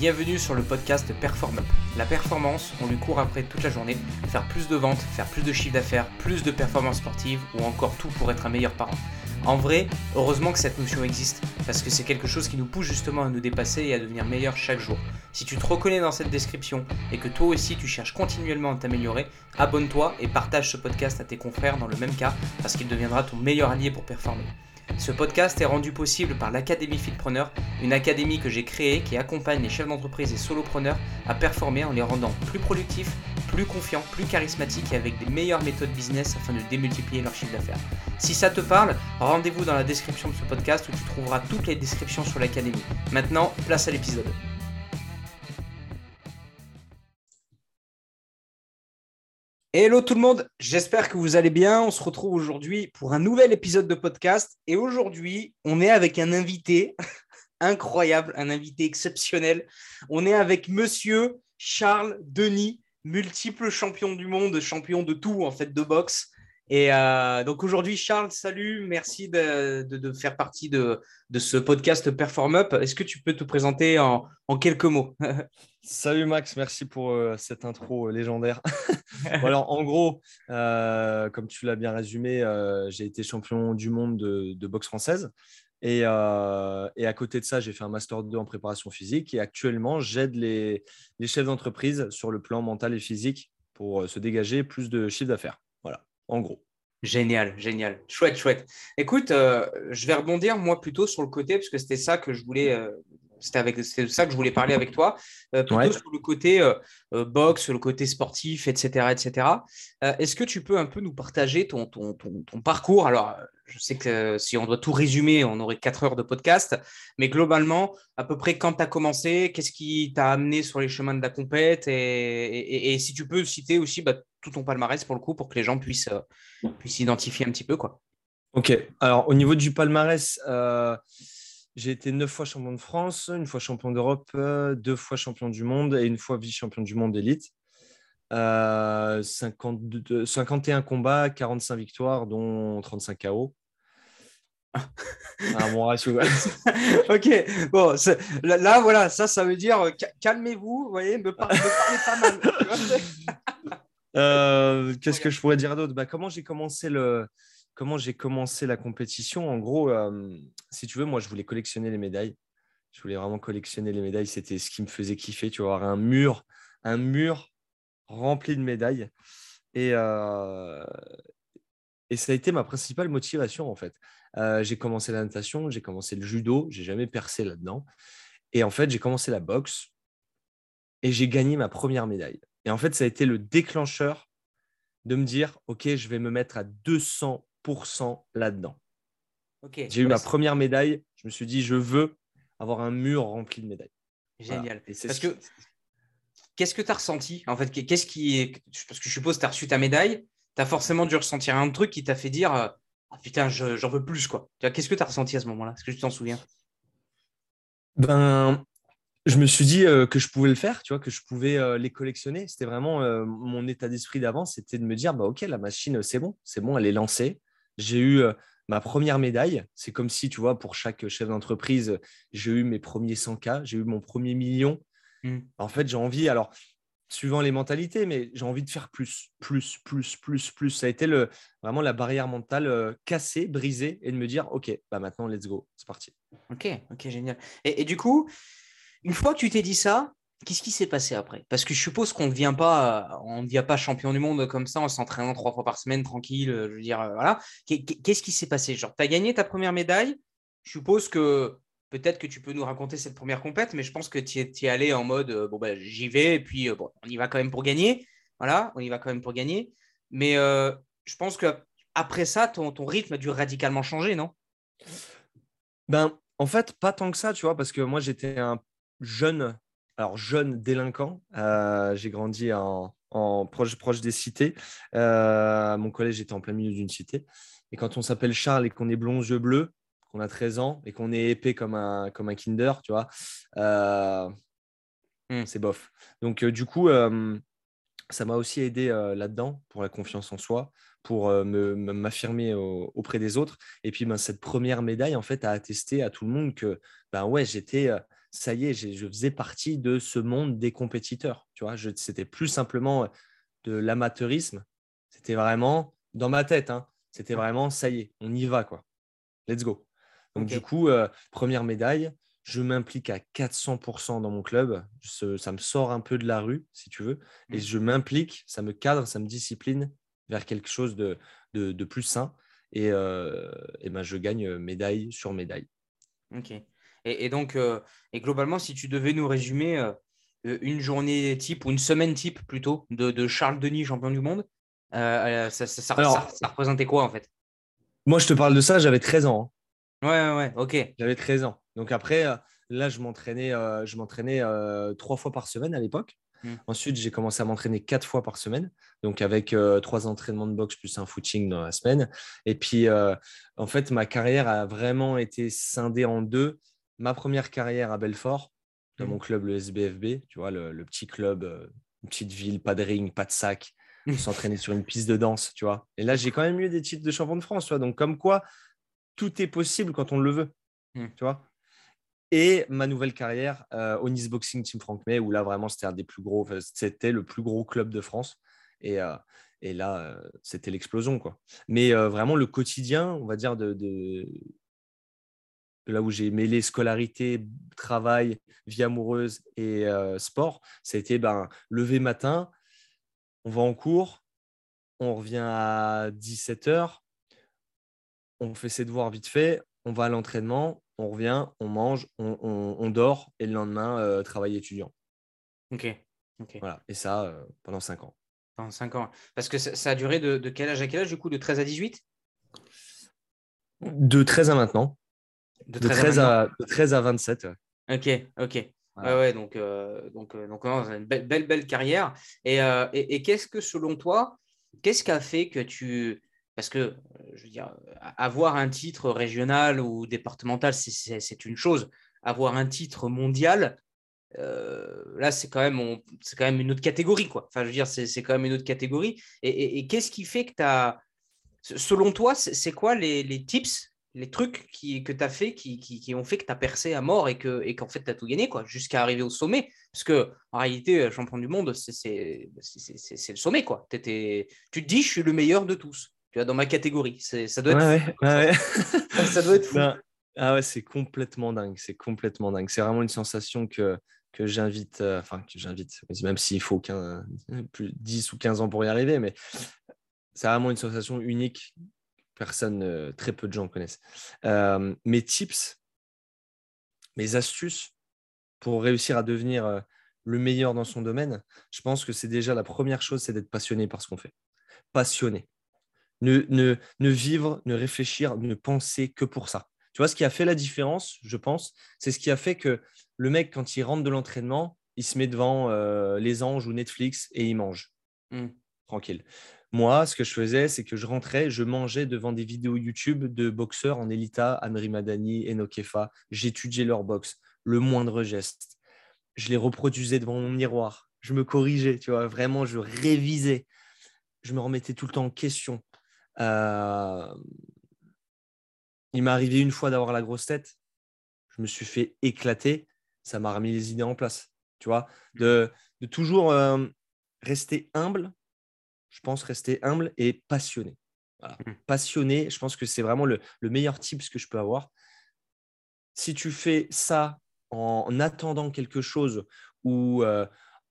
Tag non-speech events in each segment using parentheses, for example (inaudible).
Bienvenue sur le podcast Perform. La performance, on lui court après toute la journée, faire plus de ventes, faire plus de chiffre d'affaires, plus de performances sportives ou encore tout pour être un meilleur parent. En vrai, heureusement que cette notion existe, parce que c'est quelque chose qui nous pousse justement à nous dépasser et à devenir meilleur chaque jour. Si tu te reconnais dans cette description et que toi aussi tu cherches continuellement à t'améliorer, abonne-toi et partage ce podcast à tes confrères dans le même cas, parce qu'il deviendra ton meilleur allié pour performer. Ce podcast est rendu possible par l'Académie Fitpreneur, une académie que j'ai créée qui accompagne les chefs d'entreprise et solopreneurs à performer en les rendant plus productifs, plus confiants, plus charismatiques et avec des meilleures méthodes business afin de démultiplier leur chiffre d'affaires. Si ça te parle, rendez-vous dans la description de ce podcast où tu trouveras toutes les descriptions sur l'académie. Maintenant, place à l'épisode. Hello tout le monde, j'espère que vous allez bien. On se retrouve aujourd'hui pour un nouvel épisode de podcast. Et aujourd'hui, on est avec un invité (laughs) incroyable, un invité exceptionnel. On est avec monsieur Charles Denis, multiple champion du monde, champion de tout en fait de boxe. Et euh, donc aujourd'hui, Charles, salut, merci de, faire partie de, ce podcast Perform Up. Est-ce que tu peux te présenter en, quelques mots? (laughs) Salut Max, merci pour euh, cette intro euh, légendaire. (laughs) (laughs) alors en gros, comme tu l'as bien résumé, j'ai été champion du monde de, boxe française. Et, à côté de ça, j'ai fait un Master 2 en préparation physique. Et actuellement, j'aide les, les chefs d'entreprise sur le plan mental et physique pour se dégager plus de chiffre d'affaires en gros. Génial, génial. Chouette, chouette. Écoute, euh, je vais rebondir moi plutôt sur le côté, parce que c'était ça que je voulais, euh, c'était avec ça que je voulais parler avec toi, euh, plutôt sur le côté boxe, le côté sportif, etc. etc. Est-ce que tu peux un peu nous partager ton, ton, ton parcours? Alors, je sais que si on doit tout résumer, on aurait quatre heures de podcast, mais globalement, à peu près quand tu as commencé, qu'est-ce qui t'a amené sur les chemins de la compète? Et, si tu peux citer aussi bah, tout ton palmarès pour le coup, pour que les gens puissent, euh, puissent s'identifier un petit peu. Quoi. Ok, alors au niveau du palmarès, euh, j'ai été neuf fois champion de France, une fois champion d'Europe, euh, deux fois champion du monde et une fois vice-champion du monde d'élite. 51 combats, 45 victoires, dont 35 KO. (laughs) Ah, bon ratio. (laughs) ok, bon, là, voilà, ça, ça veut dire calmez-vous, vous voyez, me, parlez, pas mal. (laughs) Euh, qu'est-ce que je pourrais dire d'autre? Bah, Comment j'ai commencé le, comment j'ai commencé la compétition? En gros, euh, si tu veux, moi, je voulais collectionner les médailles. Je voulais vraiment collectionner les médailles. C'était ce qui me faisait kiffer. Tu vois, avoir un mur, un mur rempli de médailles. Et, et ça a été ma principale motivation, en fait. Euh, j'ai commencé la natation, j'ai commencé le judo, j'ai jamais percé là-dedans. Et en fait, j'ai commencé la boxe et j'ai gagné ma première médaille. Et en fait, ça a été le déclencheur de me dire, OK, je vais me mettre à 200% là-dedans. J'ai eu ma première médaille. Je me suis dit, je veux avoir un mur rempli de médailles. Génial. Parce que qu'est-ce que tu as ressenti En fait, qu'est-ce qui Parce que je suppose que tu as reçu ta médaille, tu as forcément dû ressentir un truc qui t'a fait dire ah, putain, j'en veux plus, quoi. Qu'est-ce que tu as ressenti à ce moment-là? Est-ce que tu t'en souviens? Ben, je me suis dit euh, que je pouvais le faire, tu vois, que je pouvais euh, les collectionner. C'était vraiment euh, mon état d'esprit d'avant, c'était de me dire, bah ok, la machine, c'est bon, c'est bon, elle est lancée. J'ai eu ma première médaille. C'est comme si, tu vois, pour chaque chef d'entreprise, j'ai eu mes premiers 100K, j'ai eu mon premier million. Mmh. En fait, j'ai envie, alors suivant les mentalités, mais j'ai envie de faire plus, plus, plus, plus, plus. Ça a été le, vraiment la barrière mentale cassée, brisée, et de me dire, OK, bah maintenant, let's go, c'est parti. OK, OK, génial. Et, du coup, une fois que tu t'es dit ça, qu'est-ce qui s'est passé après? Parce que je suppose qu'on ne devient pas, on devient pas champion du monde comme ça en s'entraînant trois fois par semaine, tranquille. Je veux dire, euh, voilà. Qu'est-ce qui s'est passé? Genre, tu as gagné ta première médaille. Je suppose que peut-être que tu peux nous raconter cette première compète, mais je pense que tu es, allé en mode euh, bon, bah, j'y vais, et puis euh, bon, on y va quand même pour gagner. Voilà, on y va quand même pour gagner. Mais euh, je pense que après ça, ton, ton, rythme a dû radicalement changer, non? Ben, en fait, pas tant que ça, tu vois, parce que moi, j'étais un jeune, alors jeune délinquant. J'ai grandi en, en, proche, proche des cités. mon collège était en plein milieu d'une cité. Et quand on s'appelle Charles et qu'on est blond, yeux bleus, qu'on a 13 ans et qu'on est épais comme un, comme un Kinder, tu vois, euh, hmm. c'est bof. Donc, euh, du coup, euh, ça m'a aussi aidé là-dedans pour la confiance en soi, pour m'affirmer auprès des autres. Et puis, ben, cette première médaille, en fait, a attesté à tout le monde que, ben ouais, j'étais ça y est, je faisais partie de ce monde des compétiteurs. Tu vois, c'était plus simplement de l'amateurisme. C'était vraiment dans ma tête. Hein, c'était vraiment ça y est, on y va quoi. Let's go. Donc du coup, euh, première médaille, je m'implique à 400% dans mon club. ça me sort un peu de la rue, si tu veux, et mmh. je m'implique, ça me cadre, ça me discipline vers quelque chose de, de, plus sain. Et, euh, et ben, je gagne médaille sur médaille. Ok. Et, donc, euh, et globalement, si tu devais nous résumer euh, une journée type ou une semaine type plutôt de, Charles Denis, champion du monde, ça, ça, représentait quoi en fait? Moi, je te parle de ça, j'avais 13 ans. Hein. Ouais, ouais, ok. J'avais 13 ans. Donc après, là, je m'entraînais, je m'entraînais trois fois par semaine à l'époque. Mmh. Ensuite, j'ai commencé à m'entraîner quatre fois par semaine, donc avec euh, trois entraînements de boxe plus un footing dans la semaine. Et puis, euh, en fait, ma carrière a vraiment été scindée en deux. Ma première carrière à Belfort, dans mmh. mon club, le SBFB, tu vois, le, petit club, euh, une petite ville, pas de ring, pas de sac, mmh. s'entraîner sur une piste de danse, tu vois. Et là, j'ai quand même eu des titres de champion de France, tu vois. Donc, comme quoi, tout est possible quand on le veut, tu vois et ma nouvelle carrière euh, au Nice Boxing Team Franck May, où là vraiment c'était un des plus gros, c'était le plus gros club de France. Et, euh, et là, euh, c'était l'explosion. quoi. Mais vraiment, le quotidien, on va dire, de, de, là où j'ai mêlé scolarité, travail, vie amoureuse et sport, ça a été ben, lever matin, on va en cours, on revient à 17h, on fait ses devoirs vite fait, on va à l'entraînement, on revient, on mange, on, dort et le lendemain, euh, travail étudiant. Ok. Voilà. Et ça, euh, pendant 5 ans. Pendant 5 ans. Parce que ça, a duré de, quel âge à quel âge, du coup? De 13 à 18 De 13 à maintenant. De 13, à, 13 à, 27. Ok, ok. Ouais, ouais, donc, euh, donc, donc une belle, belle, belle carrière. Et, et qu'est-ce que, selon toi, qu'est-ce qui a fait que tu, parce que, euh, je veux dire, avoir un titre régional ou départemental, c'est une chose. Avoir un titre mondial, euh, là, c'est quand, même, quand même une autre catégorie. Quoi. Enfin, je veux dire, c'est quand même une autre catégorie. Et, qu'est-ce qui fait que tu as. Selon toi, c'est quoi les, tips, les trucs qui, que tu as fait qui, ont fait que tu as percé à mort et qu'en et fait, tu as tout gagné jusqu'à arriver au sommet Parce que, en réalité, euh, champion du monde, c'est le sommet. Quoi. tu te dis, je suis le meilleur de tous tu vois, dans ma catégorie. C'est, ça doit être. Ouais, (laughs) ça doit être fou. Ben, ah ouais, c'est complètement dingue. C'est complètement dingue. C'est vraiment une sensation que, que j'invite, euh, enfin, que j'invite, même s'il faut plus 10 ou 15 ans pour y arriver, mais c'est vraiment une sensation unique. Personne, euh, très peu de gens connaissent. Euh, mes tips, mes astuces pour réussir à devenir le meilleur dans son domaine, je pense que c'est déjà la première chose, c'est d'être passionné par ce qu'on fait. Passionné ne, ne, vivre, ne réfléchir, ne penser que pour ça. Tu vois, ce qui a fait la différence, je pense, c'est ce qui a fait que le mec, quand il rentre de l'entraînement, il se met devant euh, les anges ou Netflix et il mange. Hmm. Tranquille. Moi, ce que je faisais, c'est que je rentrais, je mangeais devant des vidéos YouTube de boxeurs en Elita, Amri Madani, Enokefa. J'étudiais leur boxe, le moindre geste. Je les reproduisais devant mon miroir. Je me corrigeais, tu vois, vraiment, je révisais. Je me remettais tout le temps en question. Euh, il m'est arrivé une fois d'avoir la grosse tête. Je me suis fait éclater. Ça m'a remis les idées en place. Tu vois, de, toujours euh, rester humble. Je pense rester humble et passionné. Mmh. Passionné, je pense que c'est vraiment le, meilleur type que je peux avoir. Si tu fais ça en, attendant quelque chose ou euh,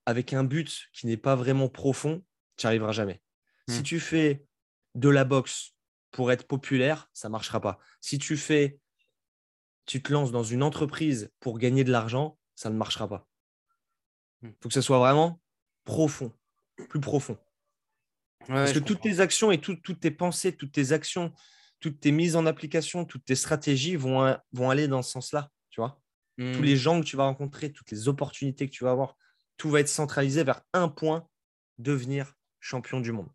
avec un but qui n'est pas vraiment profond, tu n'y arriveras jamais. Si mmh. tu fais de la boxe pour être populaire, ça ne marchera pas. Si tu fais, tu te lances dans une entreprise pour gagner de l'argent, ça ne marchera pas. Il hmm. faut que ce soit vraiment profond, plus profond. Parce que toutes tes actions et toutes tes pensées, toutes tes actions, toutes tes mises en application, toutes tes stratégies vont, vont aller dans ce sens-là. Tu vois Tous les gens que tu vas rencontrer, toutes les opportunités que tu vas avoir, tout va être centralisé vers un point devenir champion du monde.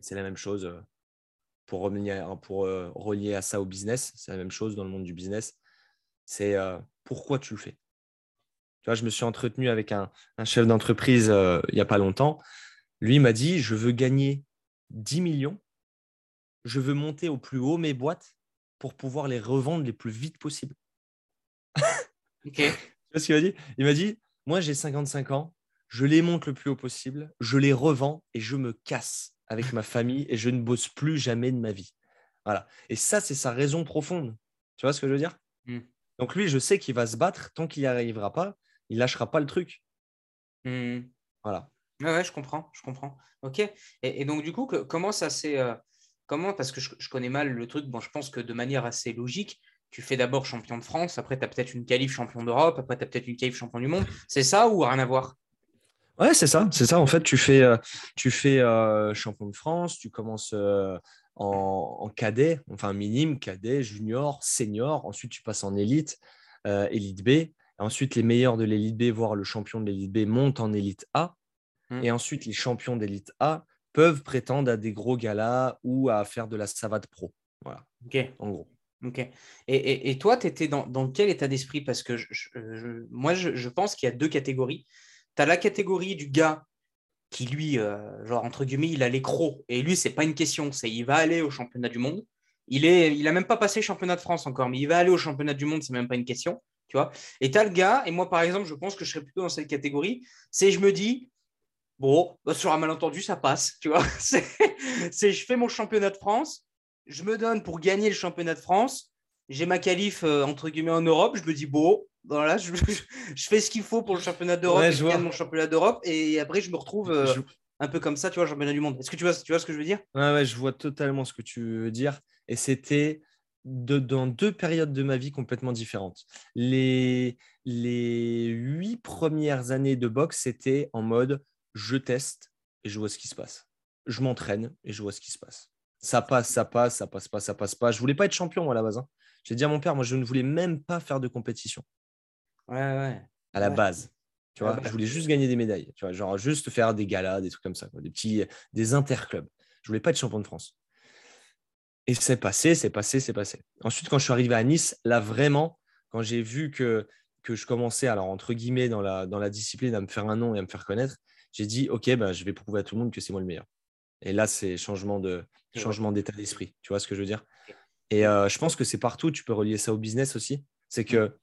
C'est la même chose euh, pour, revenir, pour euh, relier à ça au business. C'est la même chose dans le monde du business. C'est euh, pourquoi tu le fais? Tu vois, je me suis entretenu avec un, chef d'entreprise il n'y a pas longtemps. Lui m'a dit, je veux gagner 10 millions. Je veux monter au plus haut mes boîtes pour pouvoir les revendre les plus vite possible. (laughs) Tu vois ce qu'il m'a dit? Il m'a dit Moi, j'ai 55 ans, je les monte le plus haut possible, je les revends et je me casse avec ma famille et je ne bosse plus jamais de ma vie. Voilà. Et ça, c'est sa raison profonde. Tu vois ce que je veux dire? Mmh. Donc lui, je sais qu'il va se battre. Tant qu'il n'y arrivera pas, il lâchera pas le truc. Mmh. Voilà. Ouais, je comprends, je comprends. Ok. Et, donc du coup, comment ça s'est, euh, comment Parce que je, connais mal le truc. Bon, je pense que de manière assez logique, tu fais d'abord champion de France, après tu as peut-être une qualif champion d'Europe, après tu as peut-être une qualif champion du monde. C'est ça ou rien à voir? Ouais, c'est ça, c'est ça. En fait, tu fais, euh, tu fais euh, champion de France, tu commences en, en, cadet, enfin minime, cadet, junior, senior. Ensuite, tu passes en élite, élite B. Ensuite, les meilleurs de l'élite B, voire le champion de l'élite B, montent en élite A. Mmh. Et ensuite, les champions d'élite A peuvent prétendre à des gros galas ou à faire de la savate pro. Voilà. Ok. En gros. Ok. Et, et, toi, tu étais dans, dans, quel état d'esprit? Parce que moi, je, pense qu'il y a deux catégories. Tu as la catégorie du gars qui, lui, euh, genre, entre guillemets, il a les crocs. Et lui, c'est pas une question. C'est il va aller au championnat du monde. Il n'a il a même pas passé championnat de France encore, mais il va aller au championnat du monde, c'est même pas une question. Tu vois et tu as le gars, et moi, par exemple, je pense que je serais plutôt dans cette catégorie. C'est je me dis, bon, bah, sur un malentendu, ça passe. Tu vois, (laughs) c'est je fais mon championnat de France, je me donne pour gagner le championnat de France, j'ai ma qualif euh, entre guillemets en Europe, je me dis bon, voilà, je, (laughs) je fais ce qu'il faut pour le championnat d'Europe, je gagne mon championnat d'Europe, et après je me retrouve euh, un peu comme ça, tu vois, championnat du monde. Est-ce que tu vois, tu vois ce que je veux dire? Ouais, ouais, je vois totalement ce que tu veux dire. Et c'était de, dans deux périodes de ma vie complètement différentes. Les, les huit premières années de boxe, c'était en mode je teste et je vois ce qui se passe. Je m'entraîne et je vois ce qui se passe. Ça passe, ça passe, ça passe pas, ça passe pas. Je voulais pas être champion à la base. Hein. J'ai dit à mon père, moi, je ne voulais même pas faire de compétition. Ouais, ouais. À la base. Tu vois, je voulais juste gagner des médailles. Tu vois, genre juste faire des galas, des trucs comme ça, des petits, des interclubs. Je voulais pas être champion de France. Et c'est passé, c'est passé, c'est passé. Ensuite, quand je suis arrivé à Nice, là vraiment, quand j'ai vu que, que je commençais, alors entre guillemets, dans la, dans la discipline, à me faire un nom et à me faire connaître, j'ai dit, OK, ben, je vais prouver à tout le monde que c'est moi le meilleur. Et là, c'est changement de changement d'état d'esprit. Tu vois ce que je veux dire? Et euh, je pense que c'est partout. Tu peux relier ça au business aussi. C'est que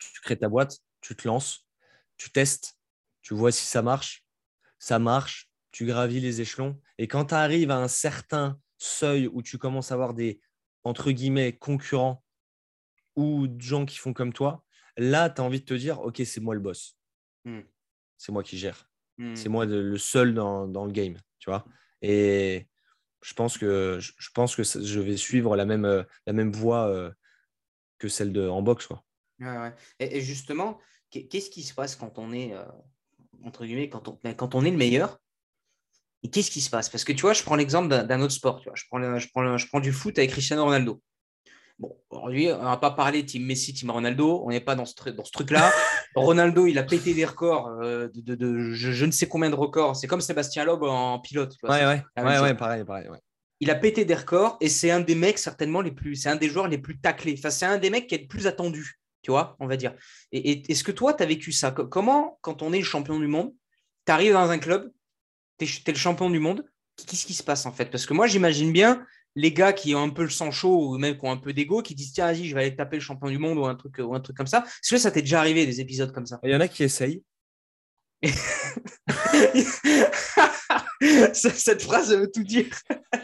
tu crées ta boîte, tu te lances, tu testes, tu vois si ça marche. Ça marche, tu gravis les échelons. Et quand tu arrives à un certain seuil où tu commences à avoir des, entre guillemets, concurrents ou des gens qui font comme toi, là, tu as envie de te dire, OK, c'est moi le boss. Hmm. C'est moi qui gère. C'est hmm. moi le seul dans, dans, le game, tu vois. Et je pense que je pense que je vais suivre la même euh, la même voie euh, que celle de en boxe, quoi. Ouais, Et, justement, qu'est-ce qui se passe quand on est euh, entre guillemets quand on ben, quand on est le meilleur? Et qu'est-ce qui se passe? Parce que tu vois, je prends l'exemple d'un autre sport. Tu vois, je prends je prends je prends du foot avec Cristiano Ronaldo. Bon, aujourd'hui, on va pas parler team Messi, team Ronaldo. On n'est pas dans ce, dans ce truc-là. (laughs) Ronaldo, il a pété des records euh, de, je, ne sais combien de records. C'est comme Sébastien Loeb en pilote. ouais, ouais, ouais, pareil, pareil. Il a pété des records et c'est un des mecs certainement les plus, c'est un des joueurs les plus taclés. Enfin, c'est un des mecs qui est le plus attendu, tu vois, on va dire. Et, est-ce que toi, tu as vécu ça? Comment, quand on est le champion du monde, tu arrives dans un club, tu es, le champion du monde, qu'est-ce qui se passe en fait? Parce que moi, j'imagine bien les gars qui ont un peu le sang chaud ou même qui ont un peu d'ego, qui disent tiens, vas-y, je vais aller taper le champion du monde ou un truc, ou un truc comme ça. Est-ce que ça t'est déjà arrivé des épisodes comme ça Il y en a qui essayent. (laughs) Cette phrase veut tout dire.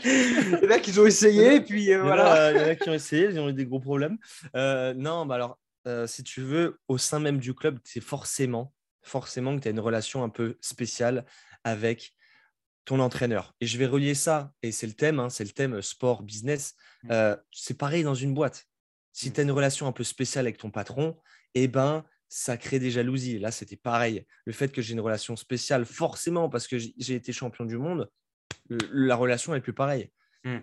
Il y en a qui ont essayé, et puis euh, voilà. Il y en a qui ont essayé, ils ont eu des gros problèmes. Euh, non, bah alors, euh, si tu veux, au sein même du club, c'est forcément, forcément que tu as une relation un peu spéciale avec ton entraîneur. Et je vais relier ça, et c'est le thème, hein, c'est le thème sport, business. Mmh. Euh, c'est pareil dans une boîte. Si mmh. tu as une relation un peu spéciale avec ton patron, eh ben, ça crée des jalousies. Là, c'était pareil. Le fait que j'ai une relation spéciale, forcément, parce que j'ai été champion du monde, la relation est plus pareille. Mmh.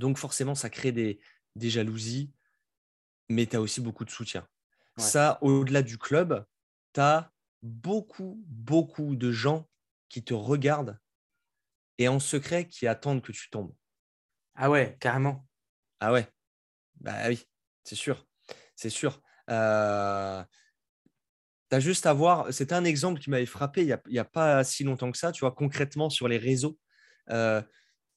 Donc, forcément, ça crée des, des jalousies, mais tu as aussi beaucoup de soutien. Ça, au-delà du club, tu as beaucoup, beaucoup de gens qui te regardent et en secret qui attendent que tu tombes. Ah ouais, carrément. Ah ouais, bah oui, c'est sûr. C'est sûr. Euh... Tu as juste à voir, c'était un exemple qui m'avait frappé il n'y a, pas si longtemps que ça, tu vois, concrètement sur les réseaux. Euh,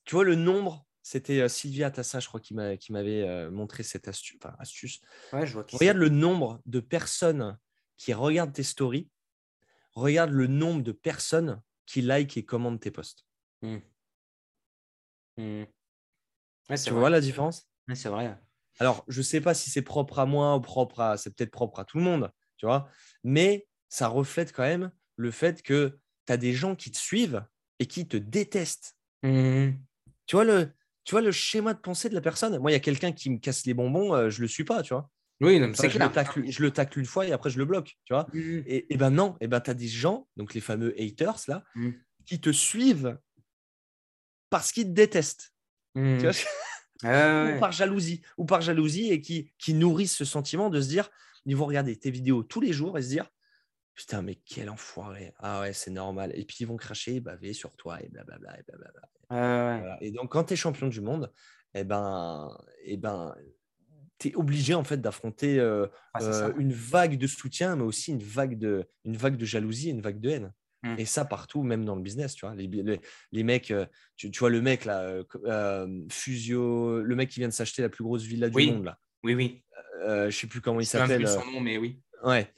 tu vois le nombre C'était Sylvia Tassa, je crois, qui m'avait montré cette astuce. astuce. Ouais, je vois regarde le nombre de personnes qui regardent tes stories. Regarde le nombre de personnes qui like et commentent tes posts. Mmh. Mmh. tu vois la différence? C'est vrai. Alors, je ne sais pas si c'est propre à moi ou propre à. C'est peut-être propre à tout le monde, tu vois. Mais ça reflète quand même le fait que tu as des gens qui te suivent et qui te détestent. Mmh. Tu, vois le, tu vois le schéma de pensée de la personne? Moi, il y a quelqu'un qui me casse les bonbons, euh, je ne le suis pas, tu vois. Oui, c'est je, le tacle, je le tacle une fois et après je le bloque, tu vois. Mmh. Et, et, ben non, et ben tu as des gens, donc les fameux haters là, mmh. qui te suivent parce qu'ils te détestent. Tu vois (laughs) ou par jalousie, ou par jalousie, et qui, qui nourrissent ce sentiment de se dire, ils vont regarder tes vidéos tous les jours et se dire, putain, mais quel enfoiré. Ah ouais, c'est normal. Et puis ils vont cracher, baver sur toi, et blablabla. Et, blablabla. et donc, quand tu es champion du monde, eh ben, eh ben, tu es obligé en fait d'affronter euh, ah, euh, une vague de soutien, mais aussi une vague de, une vague de jalousie, une vague de haine. Mmh. Et ça partout, même dans le business, tu vois. Les, les, mecs, euh, tu, tu, vois le mec là, Fusio, le mec qui vient de s'acheter la plus grosse villa du monde là. Oui, oui. je sais plus comment il s'appelle. son nom, mais oui. Ouais.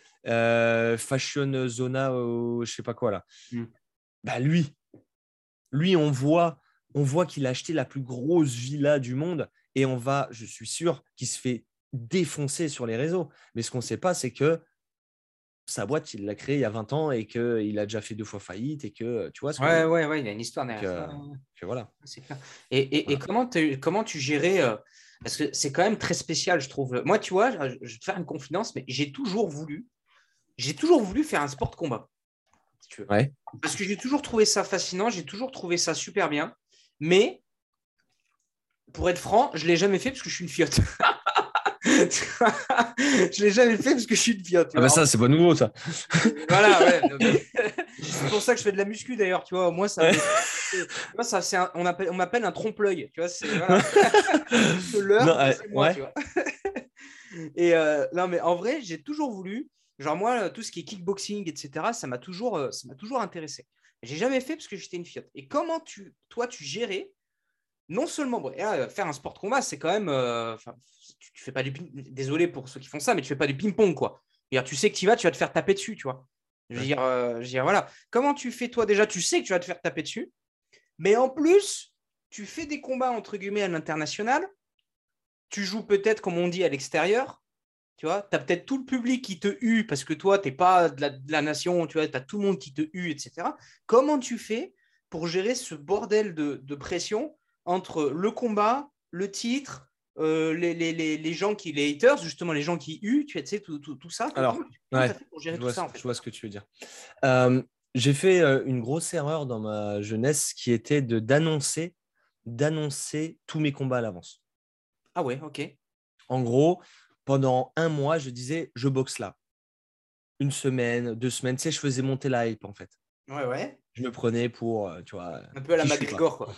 Fashion Zona, ou je sais pas quoi là. Mmh. Bah lui, lui, on voit, on voit qu'il a acheté la plus grosse villa du monde et on va, je suis sûr, qu'il se fait défoncer sur les réseaux. Mais ce qu'on ne sait pas, c'est que sa boîte, il l'a créée il y a 20 ans et qu'il a déjà fait deux fois faillite et que, tu vois. Ce ouais, ouais, ouais, il y a une histoire derrière que, voilà. Et, et, et comment, comment tu gérais euh, Parce que c'est quand même très spécial, je trouve. Moi, tu vois, je vais te faire une confidence, mais j'ai toujours voulu, j'ai toujours voulu faire un sport de combat. Ouais. Parce que j'ai toujours trouvé ça fascinant, j'ai toujours trouvé ça super bien. Mais pour être franc, je ne l'ai jamais fait parce que je suis une fiotte. (laughs) je l'ai jamais fait parce que je suis une fiotte. Ah bah ça, c'est pas nouveau ça. voilà, ouais. (laughs) c'est pour ça que je fais de la muscu d'ailleurs, tu vois. Moi, ça, ça c'est on, appelle, on m'appelle un trompe-l'œil, tu vois. C'est voilà. (laughs) l'heure, c'est moi, tu vois. (laughs) Et euh, non, mais en vrai, j'ai toujours voulu, genre moi, tout ce qui est kickboxing, etc., ça m'a toujours, euh, ça m'a toujours intéressé. J'ai jamais fait parce que j'étais une fiotte. Et comment tu, toi, tu gérais non seulement faire un sport de combat, c'est quand même. Euh, tu, fais pas du désolé pour ceux qui font ça, mais tu fais pas du ping-pong quoi. tu sais que tu vas, tu vas te faire taper dessus, tu vois. Je veux, dire, euh, je dire, voilà. Comment tu fais toi déjà Tu sais que tu vas te faire taper dessus, mais en plus, tu fais des combats entre guillemets à l'international. Tu joues peut-être, comme on dit, à l'extérieur. Tu vois, tu as peut-être tout le public qui te hue parce que toi, tu n'es pas de la, nation, tu vois, tu as tout le monde qui te hue, etc. Comment tu fais pour gérer ce bordel de pression entre le combat, le titre, euh, les, les, les, gens qui, les haters, justement, les gens qui huent, tu sais, tout, tout, tout ça. Alors, je, vois, ce que tu veux dire. Euh, j'ai fait euh, une grosse erreur dans ma jeunesse qui était de d'annoncer d'annoncer tous mes combats à l'avance. Ah ouais, ok. En gros, pendant un mois, je disais, je boxe là. Une semaine, deux semaines, tu sais, je faisais monter la hype en fait. Ouais, ouais. Je me prenais pour, tu vois. Un peu à la McGregor, quoi.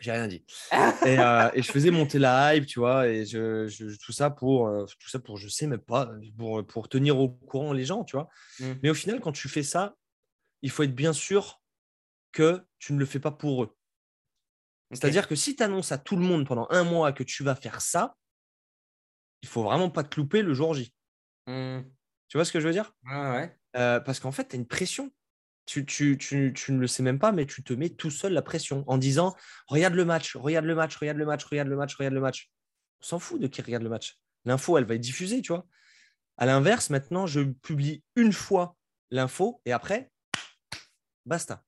J'ai rien dit. (laughs) Euh, et, je faisais monter la hype, tu vois, et je, tout ça pour, euh, tout ça pour, je sais même pas, pour, pour tenir au courant les gens, tu vois. Mmh. Mais au final, quand tu fais ça, il faut être bien sûr que tu ne le fais pas pour eux. C'est-à-dire que si tu annonces à tout le monde pendant un mois que tu vas faire ça, il faut vraiment pas te louper le jour J. Mmh. Tu vois ce que je veux dire? Ouais. Euh, parce qu'en fait, tu as une pression tu, tu, tu, tu, ne le sais même pas, mais tu te mets tout seul la pression en disant Regarde le match, regarde le match, regarde le match, regarde le match, regarde le match. On s'en fout de qui regarde le match. L'info, elle va être diffusée, tu vois. À l'inverse, maintenant, je publie une fois l'info et après, basta.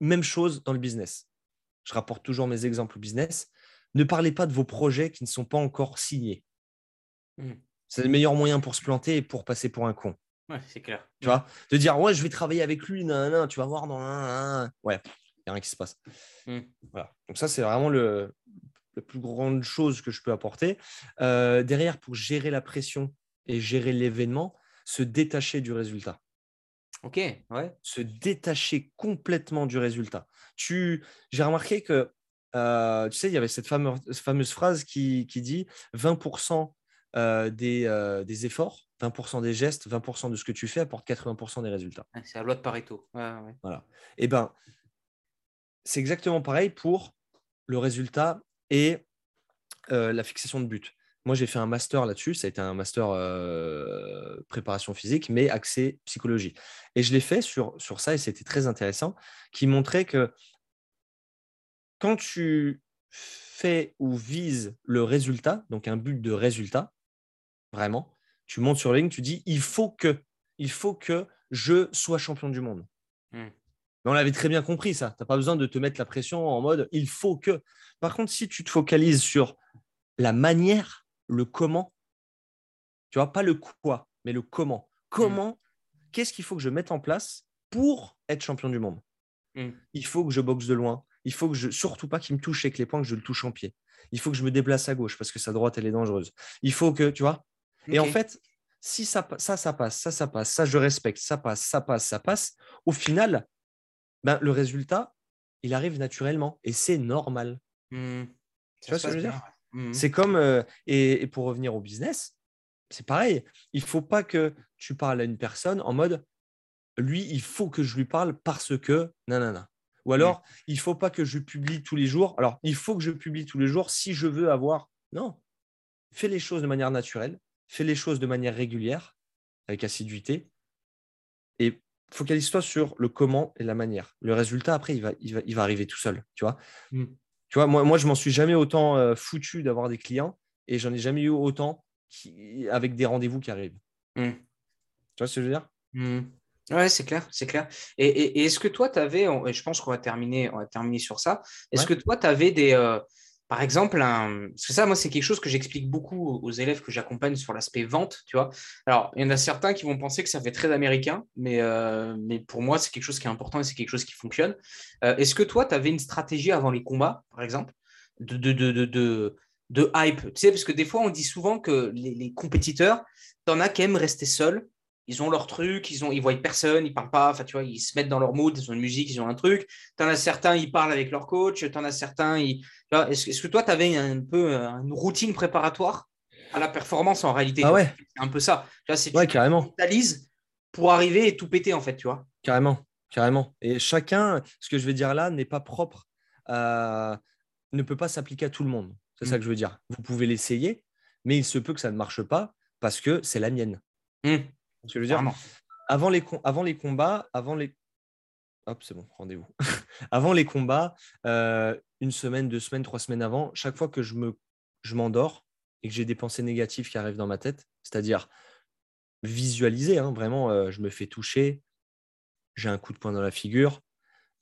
Même chose dans le business. Je rapporte toujours mes exemples business. Ne parlez pas de vos projets qui ne sont pas encore signés. Hmm. C'est le meilleur moyen pour se planter et pour passer pour un con. Ouais, c'est clair. Tu vois, de dire, ouais, je vais travailler avec lui, nan, tu vas voir dans un. Ouais, il n'y a rien qui se passe. Hmm. Voilà. Donc, ça, c'est vraiment le, la plus grande chose que je peux apporter. Euh, derrière, pour gérer la pression et gérer l'événement, se détacher du résultat. Ok, ouais. Se détacher complètement du résultat. Tu... J'ai remarqué que, euh, tu sais, il y avait cette fameuse, fameuse phrase qui, qui dit 20% euh, des, des efforts 20% des gestes, 20% de ce que tu fais apporte 80% des résultats. C'est la loi de Pareto. Ouais, Voilà. Et eh ben, c'est exactement pareil pour le résultat et la fixation de but. Moi, j'ai fait un master là-dessus. Ça a été un master préparation physique, mais axé psychologie. Et je l'ai fait sur, sur ça, et c'était très intéressant, qui montrait que quand tu fais ou vises le résultat, donc un but de résultat, vraiment, tu montes sur la ligne, tu dis il faut que, il faut que je sois champion du monde. Mmh. Mais on l'avait très bien compris, ça. Tu n'as pas besoin de te mettre la pression en mode il faut que. Par contre, si tu te focalises sur la manière le comment. Tu vois, pas le quoi, mais le comment. Comment, mm. qu'est-ce qu'il faut que je mette en place pour être champion du monde? Mm. Il faut que je boxe de loin. Il faut que je, surtout pas qu'il me touche avec les poings, que je le touche en pied. Il faut que je me déplace à gauche parce que sa droite, elle est dangereuse. Il faut que, tu vois. Et en fait, si ça, ça, ça passe, ça, ça passe, ça, je respecte, ça passe, ça passe, ça passe, au final, ben, le résultat, il arrive naturellement et c'est normal. Mm. Tu vois ce que je veux dire Mmh. C'est comme, euh, et, pour revenir au business, c'est pareil. Il ne faut pas que tu parles à une personne en mode, lui, il faut que je lui parle parce que, nanana. Ou mmh. alors, il ne faut pas que je publie tous les jours. Alors, il faut que je publie tous les jours si je veux avoir. Non. Fais les choses de manière naturelle, fais les choses de manière régulière, avec assiduité, et focalise-toi sur le comment et la manière. Le résultat, après, il va, il va, il va arriver tout seul. Tu vois mmh. Tu vois, moi, moi je m'en suis jamais autant euh, foutu d'avoir des clients et j'en ai jamais eu autant qui, avec des rendez-vous qui arrivent. Hmm. Tu vois ce que je veux dire? Mmh. Ouais, c'est clair, c'est clair. Et, est-ce que toi, tu avais, et je pense qu'on va terminer, on va terminer sur ça, est-ce que toi, tu avais des, euh, par exemple, parce que ça, moi, c'est quelque chose que j'explique beaucoup aux élèves que j'accompagne sur l'aspect vente, tu vois. Alors, il y en a certains qui vont penser que ça fait très américain, mais, euh, pour moi, c'est quelque chose qui est important et c'est quelque chose qui fonctionne. Euh, est-ce que toi, tu avais une stratégie avant les combats, par exemple, de, hype? Tu sais, parce que des fois, on dit souvent que les, compétiteurs, en as qui aiment rester seuls ils ont leur truc, ils ont, ils voient personne, ils parlent pas, enfin tu vois, ils se mettent dans leur mood, ils ont une musique, ils ont un truc. Tu en as certains, ils parlent avec leur coach, tu en as certains, ils... est-ce, que toi, tu avais un peu euh, une routine préparatoire à la performance en réalité? Ah ouais. C'est un peu ça. Tu vois, c'est ouais, carrément. pour arriver et tout péter en fait, tu vois. Carrément, carrément. Et chacun, ce que je vais dire là, n'est pas propre, ne peut pas s'appliquer à tout le monde. C'est ça mm. que je veux dire. Vous pouvez l'essayer, mais il se peut que ça ne marche pas parce que c'est la mienne. Mm je veux dire, avant les, avant les combats, avant les. Hop, c'est bon, rendez-vous. (laughs) avant les combats, euh, une semaine, deux semaines, trois semaines avant, chaque fois que je me, je m'endors et que j'ai des pensées négatives qui arrivent dans ma tête, c'est-à-dire visualiser, hein, vraiment, euh, je me fais toucher, j'ai un coup de poing dans la figure,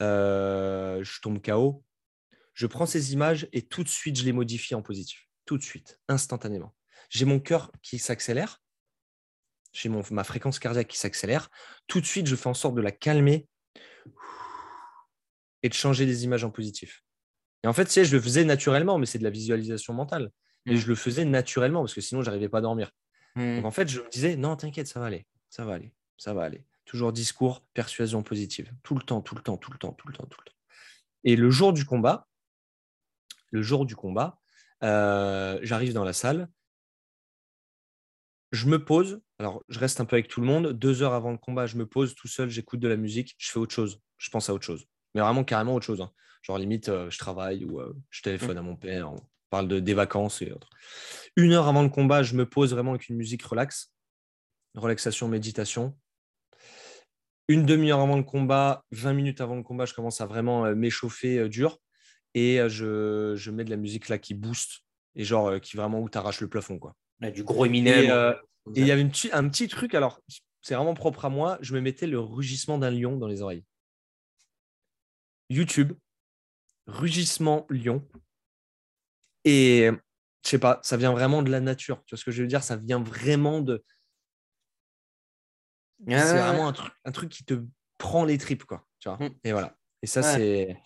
euh, je tombe KO. Je prends ces images et tout de suite, je les modifie en positif. Tout de suite, instantanément. J'ai mon cœur qui s'accélère j'ai ma fréquence cardiaque qui s'accélère, tout de suite, je fais en sorte de la calmer et de changer des images en positif. Et en fait, sais, je le faisais naturellement, mais c'est de la visualisation mentale. Et je le faisais naturellement parce que sinon, je n'arrivais pas à dormir. Mmh. Donc en fait, je me disais, non, t'inquiète, ça va aller, ça va aller, ça va aller. Toujours discours, persuasion positive. Tout le temps, tout le temps, tout le temps, tout le temps, tout le temps. Et le jour du combat, le jour du combat, euh, j'arrive dans la salle je me pose, alors je reste un peu avec tout le monde, deux heures avant le combat, je me pose tout seul, j'écoute de la musique, je fais autre chose, je pense à autre chose. Mais vraiment carrément autre chose. Hein. Genre limite, euh, je travaille ou euh, je téléphone à mon père, on parle de, des vacances et autres. Une heure avant le combat, je me pose vraiment avec une musique relax, relaxation, méditation. Une demi-heure avant le combat, 20 minutes avant le combat, je commence à vraiment euh, m'échauffer dur et je, je, mets de la musique là qui booste et genre qui vraiment où t'arraches le plafond quoi du gros Eminem. Euh, et il y avait un petit truc, alors c'est vraiment propre à moi, je me mettais le rugissement d'un lion dans les oreilles. YouTube, rugissement lion. Et je sais pas, ça vient vraiment de la nature. Tu vois ce que je veux dire? Ça vient vraiment de. c'est vraiment un truc, un truc qui te prend les tripes, quoi. Tu vois? Mm. Et voilà. Et ça, c'est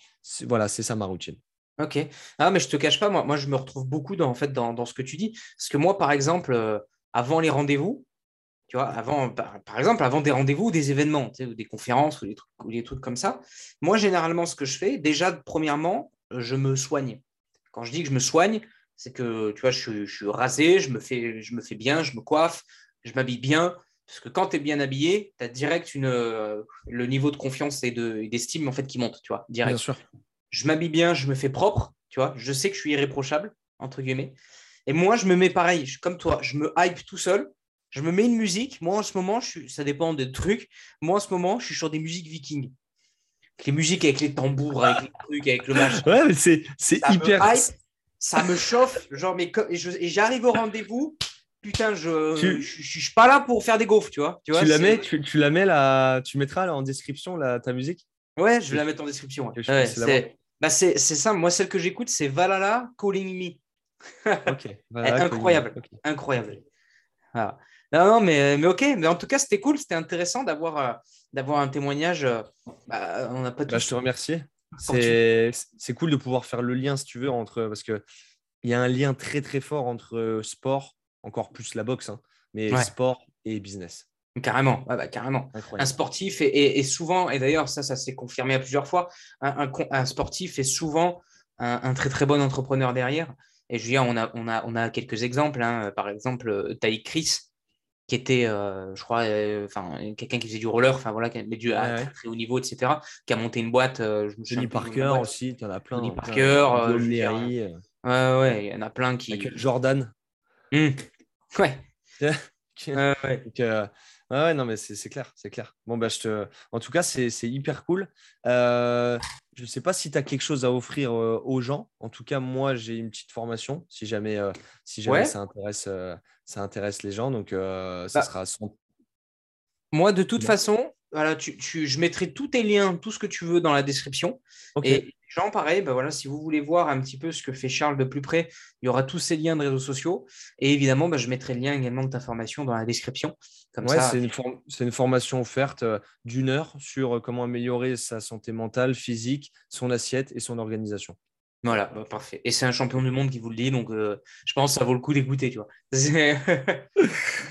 voilà, c'est ça ma routine. Ok. Ah, mais je te cache pas, moi, moi je me retrouve beaucoup dans, en fait, dans, ce que tu dis. Parce que moi, par exemple, euh, avant les rendez-vous, tu vois, avant, par, exemple, avant des rendez-vous ou des événements, tu sais, ou des conférences ou des, trucs, ou des trucs comme ça, moi, généralement, ce que je fais, déjà, premièrement, je me soigne. Quand je dis que je me soigne, c'est que, tu vois, je, suis rasé, je me, fais, je me fais bien, je me coiffe, je m'habille bien. Parce que quand tu es bien habillé, tu as direct une, euh, le niveau de confiance et d'estime en fait qui monte, tu vois, direct. Bien sûr je m'habille bien, je me fais propre, tu vois. Je sais que je suis irréprochable, entre guillemets. Et moi, je me mets pareil, comme toi, je me hype tout seul. Je me mets une musique. Moi, en ce moment, je suis, ça dépend des trucs. Moi, en ce moment, je suis sur des musiques vikings. Les musiques avec les tambours, avec les trucs, avec le machin. Ouais, mais c'est, c'est hyper. Me hype, ça me chauffe. Genre, mais et j'arrive au rendez-vous. Putain, je, je, je, suis pas là pour faire des gaufres, tu vois. Tu, vois, tu la mets, tu, tu, la mets là, tu mettras là, en description ta musique? Ouais, je vais la mettre en description. Ouais. c'est, bah c'est, ça. Moi, celle que j'écoute, c'est Valhalla Calling Me. (laughs) ok. incroyable, incroyable. Non, non, mais, mais ok. Mais en tout cas, c'était cool. C'était intéressant d'avoir, euh, d'avoir un témoignage. Euh, bah, on n'a pas bah, je te remercie. C'est, c'est cool de pouvoir faire le lien, si tu veux, entre. Parce qu'il y a un lien très, très fort entre euh, sport, encore plus la boxe, hein, mais sport et business. Carrément, bah, carrément. Un sportif est, souvent, et d'ailleurs ça, ça s'est confirmé à plusieurs fois, un, un, sportif est souvent un, très très bon entrepreneur derrière. Et Julien, on a, on a, on a quelques exemples. Hein. Par exemple, euh, Taï Chris, qui était, euh, je crois, euh, quelqu'un qui faisait du roller, enfin voilà, qui avait du à très, haut niveau, etc., qui a monté une boîte. je Johnny Parker aussi, tu en as plein. Johnny Parker, ouais, ouais, il y en a plein qui. Jordan. Mmh. Ouais. (laughs) ouais. Ouais, non, mais c'est clair, c'est clair. Bon, bah, je te... En tout cas, c'est hyper cool. Euh, je ne sais pas si tu as quelque chose à offrir euh, aux gens. En tout cas, moi, j'ai une petite formation si jamais, euh, si jamais ça, intéresse, ça intéresse les gens. Donc, ça bah sera son... Moi, de toute façon, voilà, tu, tu, je mettrai tous tes liens, tout ce que tu veux dans la description. Et gens, pareil, bah voilà, si vous voulez voir un petit peu ce que fait Charles de plus près, il y aura tous ces liens de réseaux sociaux. Et évidemment, bah, je mettrai le lien également de ta formation dans la description. Comme ouais, c'est une, une, formation offerte euh, d'une heure sur euh, comment améliorer sa santé mentale, physique, son assiette et son organisation. Voilà, bah, parfait. Et c'est un champion du monde qui vous le dit, donc euh, je pense que ça vaut le coup d'écouter, tu vois. (laughs) et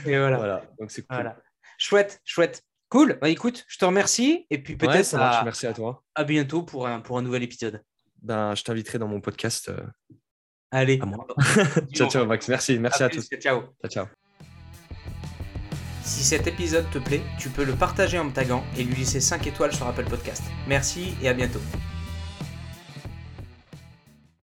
voilà. voilà. Donc c'est cool. Voilà. Chouette, chouette. Cool. Bah, écoute, je te remercie. Et puis peut-être à... Merci à toi. À bientôt pour un, pour un nouvel épisode. Ben, je t'inviterai dans mon podcast. Euh, Allez. (laughs) (laughs) ciao, ciao, Max. Merci. Merci à, tous. Ciao. Ciao, ciao. Si cet épisode te plaît, tu peux le partager en me taguant et lui laisser 5 étoiles sur Apple Podcast. Merci et à bientôt.